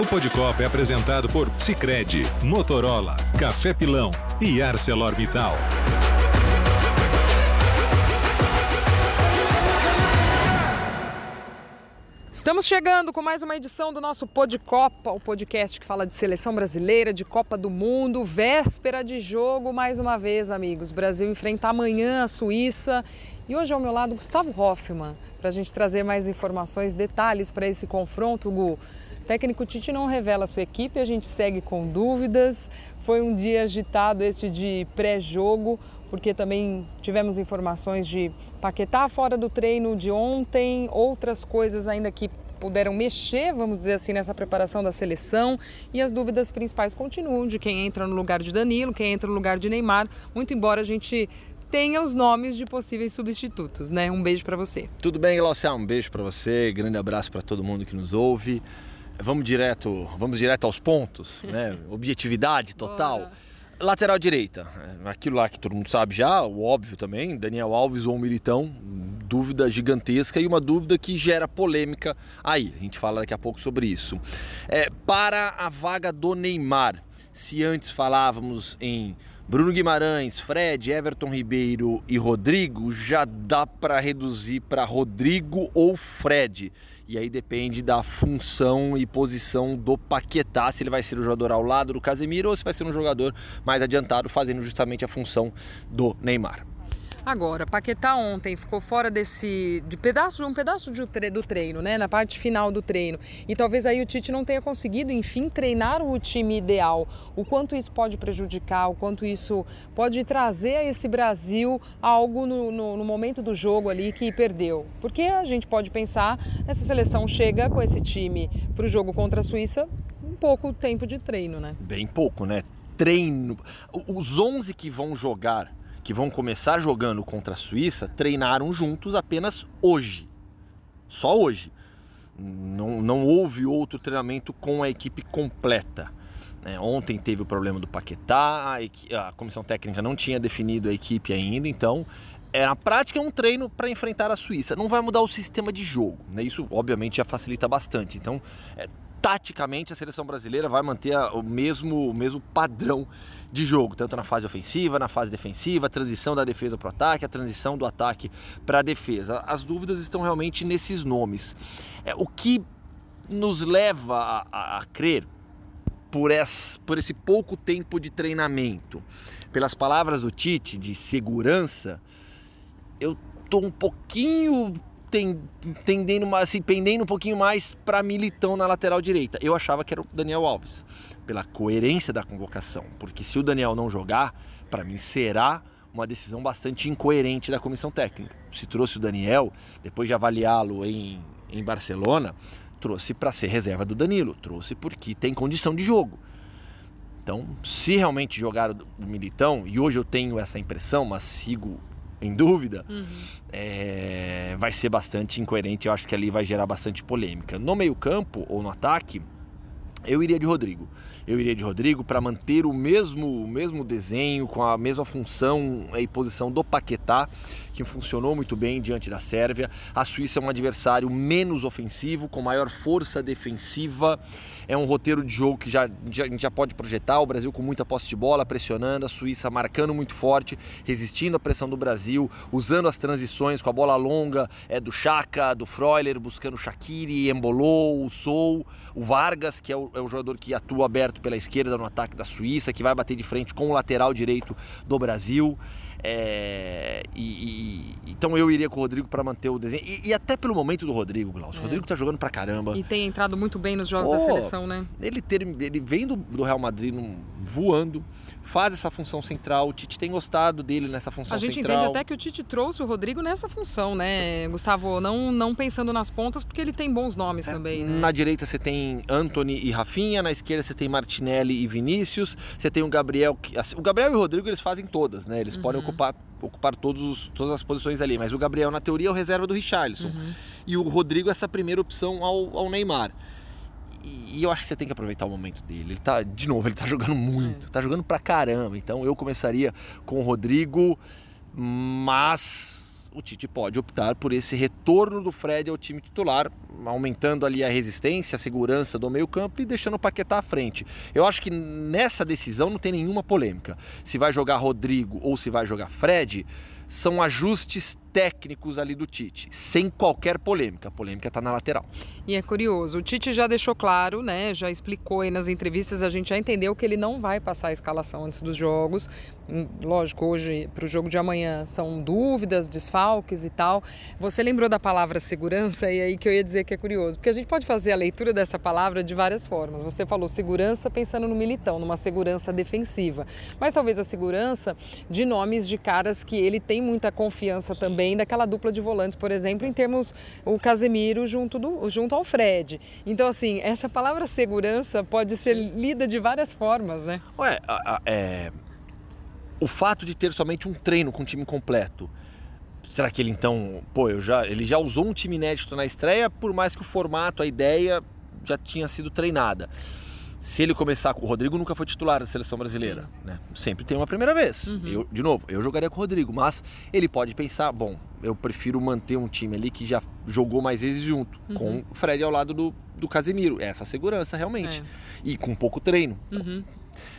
O Podcopa é apresentado por Sicredi, Motorola, Café Pilão e ArcelorMittal. Estamos chegando com mais uma edição do nosso Podcopa, o podcast que fala de seleção brasileira, de Copa do Mundo, véspera de jogo mais uma vez, amigos. Brasil enfrenta amanhã a Suíça e hoje ao meu lado Gustavo Hoffman para a gente trazer mais informações, detalhes para esse confronto, Gu. Técnico Tite não revela sua equipe, a gente segue com dúvidas. Foi um dia agitado este de pré-jogo porque também tivemos informações de Paquetá fora do treino de ontem, outras coisas ainda que puderam mexer, vamos dizer assim, nessa preparação da seleção. E as dúvidas principais continuam de quem entra no lugar de Danilo, quem entra no lugar de Neymar, muito embora a gente tenha os nomes de possíveis substitutos, né? Um beijo para você. Tudo bem, Glaucia? Um beijo para você, grande abraço para todo mundo que nos ouve. Vamos direto, vamos direto aos pontos, né? Objetividade total. Bora. Lateral direita, é, aquilo lá que todo mundo sabe já, o óbvio também, Daniel Alves ou Militão, dúvida gigantesca e uma dúvida que gera polêmica aí. A gente fala daqui a pouco sobre isso. É, para a vaga do Neymar, se antes falávamos em Bruno Guimarães, Fred, Everton Ribeiro e Rodrigo, já dá para reduzir para Rodrigo ou Fred. E aí depende da função e posição do Paquetá, se ele vai ser o jogador ao lado do Casemiro ou se vai ser um jogador mais adiantado, fazendo justamente a função do Neymar. Agora, Paquetá ontem ficou fora desse de pedaço, um pedaço de, do treino, né, na parte final do treino. E talvez aí o Tite não tenha conseguido, enfim, treinar o time ideal. O quanto isso pode prejudicar, o quanto isso pode trazer a esse Brasil algo no, no, no momento do jogo ali que perdeu. Porque a gente pode pensar, essa seleção chega com esse time para o jogo contra a Suíça um pouco tempo de treino, né? Bem pouco, né? Treino. Os 11 que vão jogar que vão começar jogando contra a Suíça treinaram juntos apenas hoje. Só hoje. Não, não houve outro treinamento com a equipe completa. É, ontem teve o problema do Paquetá, a, a, comissão técnica não tinha definido a equipe ainda, então é, na prática é um treino para enfrentar a Suíça. Não vai mudar o sistema de jogo, né? isso obviamente já facilita bastante. Então, é, taticamente, a seleção brasileira vai manter o, mesmo, o mesmo padrão de jogo, tanto na fase ofensiva, na fase defensiva, a transição da defesa para o ataque, a transição do ataque para a defesa. As dúvidas estão realmente nesses nomes. É, o que nos leva a, a, a crer, por esse, por esse pouco tempo de treinamento, pelas palavras do Tite de segurança, eu tô um pouquinho tendendo, assim, pendendo um pouquinho mais para Militão na lateral direita. Eu achava que era o Daniel Alves pela coerência da convocação, porque se o Daniel não jogar, para mim será uma decisão bastante incoerente da comissão técnica. Se trouxe o Daniel, depois de avaliá-lo em, em Barcelona, trouxe para ser reserva do Danilo, trouxe porque tem condição de jogo. Então, se realmente jogar o Militão, e hoje eu tenho essa impressão, mas sigo em dúvida, uhum. é, vai ser bastante incoerente. Eu acho que ali vai gerar bastante polêmica. No meio-campo ou no ataque, eu iria de Rodrigo. Eu iria de Rodrigo para manter o mesmo, o mesmo desenho, com a mesma função e posição do Paquetá, que funcionou muito bem diante da Sérvia. A Suíça é um adversário menos ofensivo, com maior força defensiva. É um roteiro de jogo que já, já, a gente já pode projetar. O Brasil com muita posse de bola, pressionando, a Suíça marcando muito forte, resistindo à pressão do Brasil, usando as transições com a bola longa é, do Chaka, do Freuler, buscando o Shaqiri, Embolou, o Sou, o Vargas, que é o, é o jogador que atua aberto pela esquerda no ataque da Suíça, que vai bater de frente com o lateral direito do Brasil. É, e, e, então eu iria com o Rodrigo para manter o desenho. E, e, até pelo momento do Rodrigo, Glaucio. É. O Rodrigo tá jogando pra caramba. E tem entrado muito bem nos jogos Pô, da seleção, né? Ele, ter, ele vem do, do Real Madrid num, voando, faz essa função central. O Tite tem gostado dele nessa função central. A gente central. entende até que o Tite trouxe o Rodrigo nessa função, né, Gustavo? Não, não pensando nas pontas, porque ele tem bons nomes é, também. Né? Na direita você tem Anthony e Rafinha, na esquerda você tem Martinelli e Vinícius, você tem o Gabriel. Assim, o Gabriel e o Rodrigo eles fazem todas, né? Eles uhum. podem ocupar ocupar todos, todas as posições ali. Mas o Gabriel, na teoria, é o reserva do Richarlison. Uhum. E o Rodrigo, essa primeira opção ao, ao Neymar. E, eu acho que você tem que aproveitar o momento dele. Ele tá, de novo, ele tá jogando muito, é. tá jogando pra caramba. Então eu começaria com o Rodrigo, mas o Tite pode optar por esse retorno do Fred ao time titular, aumentando ali a resistência, a segurança do meio-campo e deixando o Paquetá à frente. Eu acho que nessa decisão não tem nenhuma polêmica. Se vai jogar Rodrigo ou se vai jogar Fred, são ajustes técnicos ali do Tite, sem qualquer polêmica. A polêmica está na lateral. E é curioso, o Tite já deixou claro, né? Já explicou aí nas entrevistas, a gente já entendeu que ele não vai passar a escalação antes dos jogos. Hum, lógico, hoje para o jogo de amanhã são dúvidas, desfalques e tal. Você lembrou da palavra segurança e aí que eu ia dizer que é curioso, porque a gente pode fazer a leitura dessa palavra de várias formas. Você falou segurança pensando no militão, numa segurança defensiva, mas talvez a segurança de nomes de caras que ele tem muita confiança também daquela dupla de volantes, por exemplo, em termos o Casemiro junto, do, junto ao Fred. Então, assim, essa palavra segurança pode ser lida de várias formas, né? Ué, é, o fato de ter somente um treino com o time completo. Será que ele então, pô, já, ele já usou um time inédito na estreia, por mais que o formato, a ideia já tinha sido treinada se ele começar com o Rodrigo nunca foi titular da seleção brasileira, né? Sempre tem uma primeira vez. Uhum. Eu, de novo, eu jogaria com o Rodrigo, mas ele pode pensar, bom, eu prefiro manter um time ali que já jogou mais vezes junto, uhum. com o Fred ao lado do, do Casemiro. Essa segurança realmente. É. E com pouco treino. Uhum.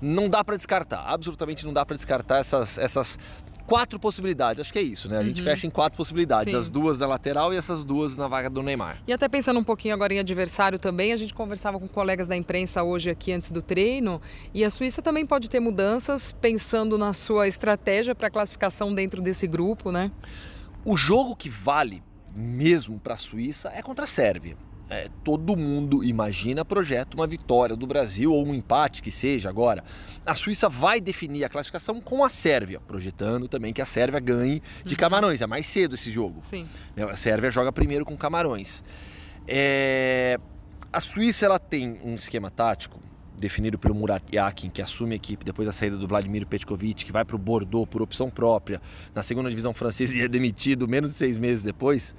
Não dá para descartar, absolutamente não dá para descartar essas, essas quatro possibilidades. Acho que é isso, né? A gente uhum. fecha em quatro possibilidades. Sim. As duas na lateral e essas duas na vaga do Neymar. E até pensando um pouquinho agora em adversário também, a gente conversava com colegas da imprensa hoje aqui antes do treino. E a Suíça também pode ter mudanças pensando na sua estratégia para classificação dentro desse grupo, né? O jogo que vale mesmo para a Suíça é contra a Sérvia é, todo mundo imagina, projeta uma vitória do Brasil ou um empate que seja agora. A Suíça vai definir a classificação com a Sérvia, projetando também que a Sérvia ganhe de uhum. Camarões. É mais cedo esse jogo. Sim. Né, a Sérvia joga primeiro com Camarões. É... A Suíça ela tem um esquema tático definido pelo Murat Yakin, que assume a equipe depois da saída do Vladimir Petkovic, que vai para o Bordeaux por opção própria, na segunda divisão francesa e é demitido menos de seis meses depois.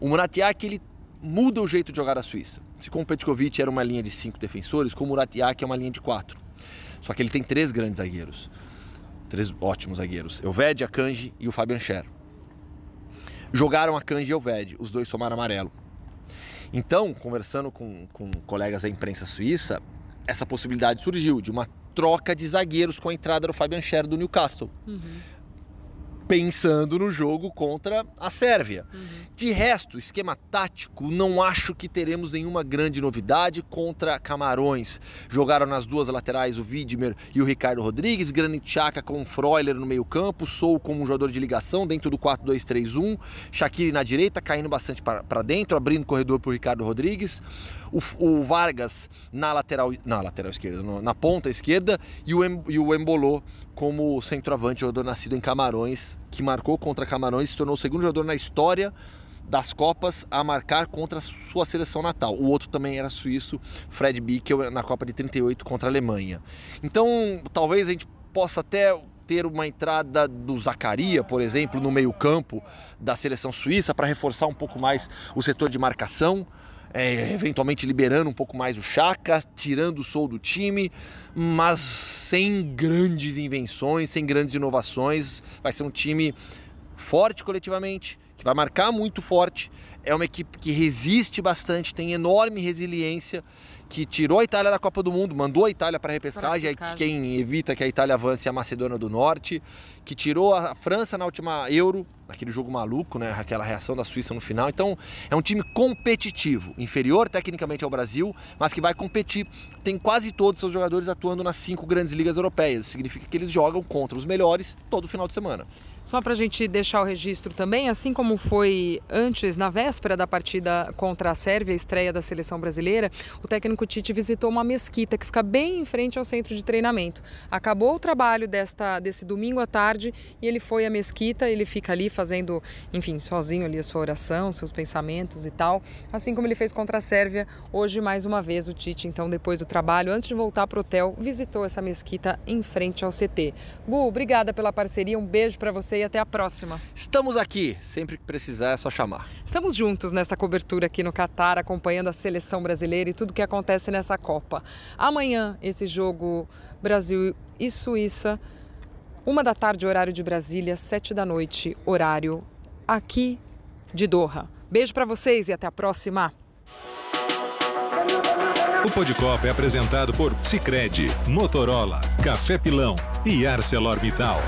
O Murat Yakin ele muda o jeito de jogar a Suíça. Se com o Petkovic era uma linha de cinco defensores, com o é uma linha de quatro. Só que ele tem três grandes zagueiros. Três ótimos zagueiros. Elved, Akanji e o Fabian Scher. Jogaram Akanji e Elved, os dois somaram amarelo. Então, conversando com, com colegas da imprensa suíça, essa possibilidade surgiu de uma troca de zagueiros com a entrada do Fabian Scher do Newcastle. Uhum pensando no jogo contra a Sérvia. Uhum. De resto, esquema tático, não acho que teremos nenhuma grande novidade contra Camarões. Jogaram nas duas laterais o Widmer e o Ricardo Rodrigues, Granit Xhaka com o Freuler no meio-campo, Sou como um jogador de ligação dentro do 4-2-3-1, Shaqiri na direita, caindo bastante para dentro, abrindo corredor para o Ricardo Rodrigues o, o Vargas na lateral, na lateral esquerda, no, na ponta esquerda, e o, e o Embolô como centroavante, jogador nascido em Camarões, que marcou contra Camarões e se tornou o segundo jogador na história das Copas a marcar contra a sua seleção natal. O outro também era suíço, Fred Bickel, na Copa de 38 contra a Alemanha. Então, talvez a gente possa até ter uma entrada do Zacaria, por exemplo, no meio-campo da seleção suíça para reforçar um pouco mais o setor de marcação é, eventualmente liberando um pouco mais o Chaka, tirando o sol do time, mas sem grandes invenções, sem grandes inovações. Vai ser um time forte coletivamente, que vai marcar muito forte. É uma equipe que resiste bastante, tem enorme resiliência, que tirou a Itália da Copa do Mundo, mandou a Itália para a repescagem, repescagem, quem evita que a Itália avance é a Macedônia do Norte, que tirou a França na última Euro, aquele jogo maluco, né? Aquela reação da Suíça no final. Então, é um time competitivo, inferior tecnicamente ao Brasil, mas que vai competir. Tem quase todos os seus jogadores atuando nas cinco grandes ligas europeias. Isso significa que eles jogam contra os melhores todo final de semana. Só para a gente deixar o registro também, assim como foi antes, na véspera da partida contra a Sérvia, a estreia da seleção brasileira, o técnico Tite visitou uma mesquita que fica bem em frente ao centro de treinamento. Acabou o trabalho desta, desse domingo à tarde e ele foi à mesquita, ele fica ali fazendo, enfim, sozinho ali a sua oração, seus pensamentos e tal, assim como ele fez contra a Sérvia. Hoje, mais uma vez, o Tite, então, depois do trabalho, antes de voltar para o hotel, visitou essa mesquita em frente ao CT. Bu, obrigada pela parceria, um beijo para você e até a próxima. Estamos aqui, sempre que precisar é só chamar. Estamos juntos nessa cobertura aqui no Catar, acompanhando a seleção brasileira e tudo que acontece nessa Copa. Amanhã, esse jogo Brasil e Suíça uma da tarde, horário de Brasília, sete da noite, horário aqui de Doha. Beijo para vocês e até a próxima. O Podcopa é apresentado por Sicredi, Motorola, Café Pilão e ArcelorMittal.